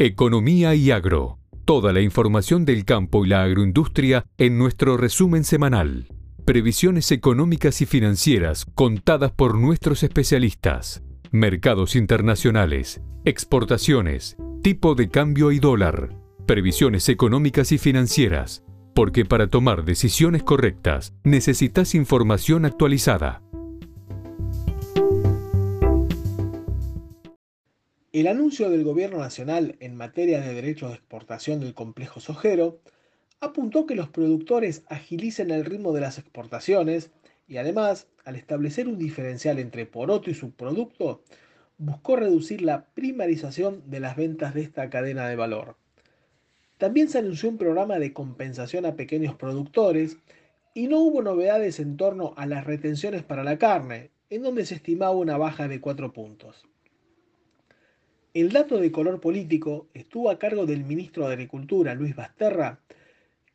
Economía y Agro. Toda la información del campo y la agroindustria en nuestro resumen semanal. Previsiones económicas y financieras contadas por nuestros especialistas. Mercados internacionales, exportaciones, tipo de cambio y dólar. Previsiones económicas y financieras. Porque para tomar decisiones correctas necesitas información actualizada. El anuncio del Gobierno Nacional en materia de derechos de exportación del complejo sojero apuntó que los productores agilicen el ritmo de las exportaciones y además, al establecer un diferencial entre poroto y subproducto, buscó reducir la primarización de las ventas de esta cadena de valor. También se anunció un programa de compensación a pequeños productores y no hubo novedades en torno a las retenciones para la carne, en donde se estimaba una baja de 4 puntos. El dato de color político estuvo a cargo del ministro de Agricultura, Luis Basterra,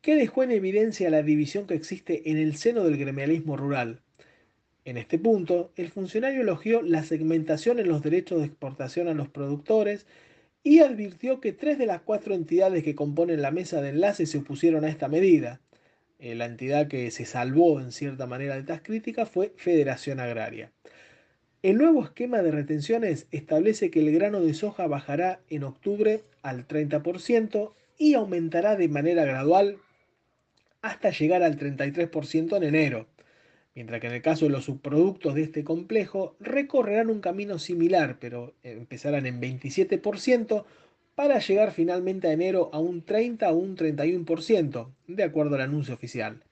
que dejó en evidencia la división que existe en el seno del gremialismo rural. En este punto, el funcionario elogió la segmentación en los derechos de exportación a los productores y advirtió que tres de las cuatro entidades que componen la mesa de enlace se opusieron a esta medida. Eh, la entidad que se salvó en cierta manera de estas críticas fue Federación Agraria. El nuevo esquema de retenciones establece que el grano de soja bajará en octubre al 30% y aumentará de manera gradual hasta llegar al 33% en enero, mientras que en el caso de los subproductos de este complejo recorrerán un camino similar, pero empezarán en 27% para llegar finalmente a enero a un 30 o un 31%, de acuerdo al anuncio oficial.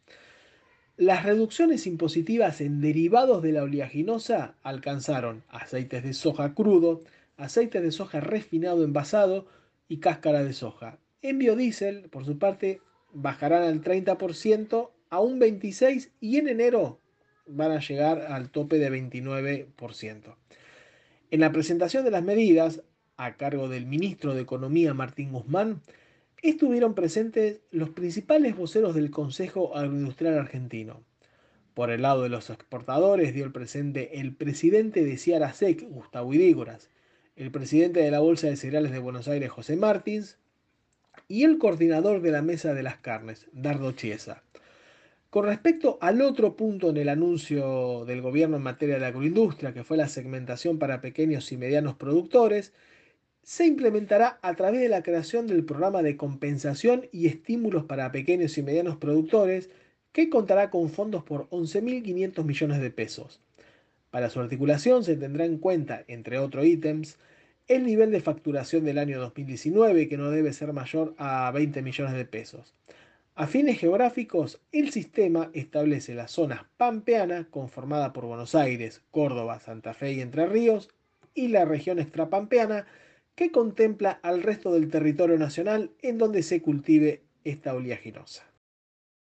Las reducciones impositivas en derivados de la oleaginosa alcanzaron aceites de soja crudo, aceites de soja refinado envasado y cáscara de soja. En biodiesel, por su parte, bajarán al 30% a un 26% y en enero van a llegar al tope de 29%. En la presentación de las medidas, a cargo del ministro de Economía Martín Guzmán, estuvieron presentes los principales voceros del Consejo Agroindustrial Argentino. Por el lado de los exportadores dio el presente el presidente de Ciarasec, Gustavo Idígoras, el presidente de la Bolsa de Cereales de Buenos Aires, José Martins, y el coordinador de la Mesa de las Carnes, Dardo Chiesa. Con respecto al otro punto en el anuncio del gobierno en materia de agroindustria, que fue la segmentación para pequeños y medianos productores, se implementará a través de la creación del programa de compensación y estímulos para pequeños y medianos productores, que contará con fondos por 11.500 millones de pesos. Para su articulación se tendrá en cuenta, entre otros ítems, el nivel de facturación del año 2019, que no debe ser mayor a 20 millones de pesos. A fines geográficos, el sistema establece la zona pampeana, conformada por Buenos Aires, Córdoba, Santa Fe y Entre Ríos, y la región extrapampeana, que contempla al resto del territorio nacional en donde se cultive esta oleaginosa.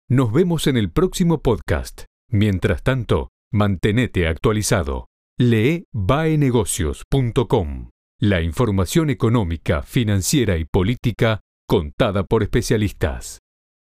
Nos vemos en el próximo podcast. Mientras tanto, mantenete actualizado. Lee baenegocios.com. La información económica, financiera y política contada por especialistas.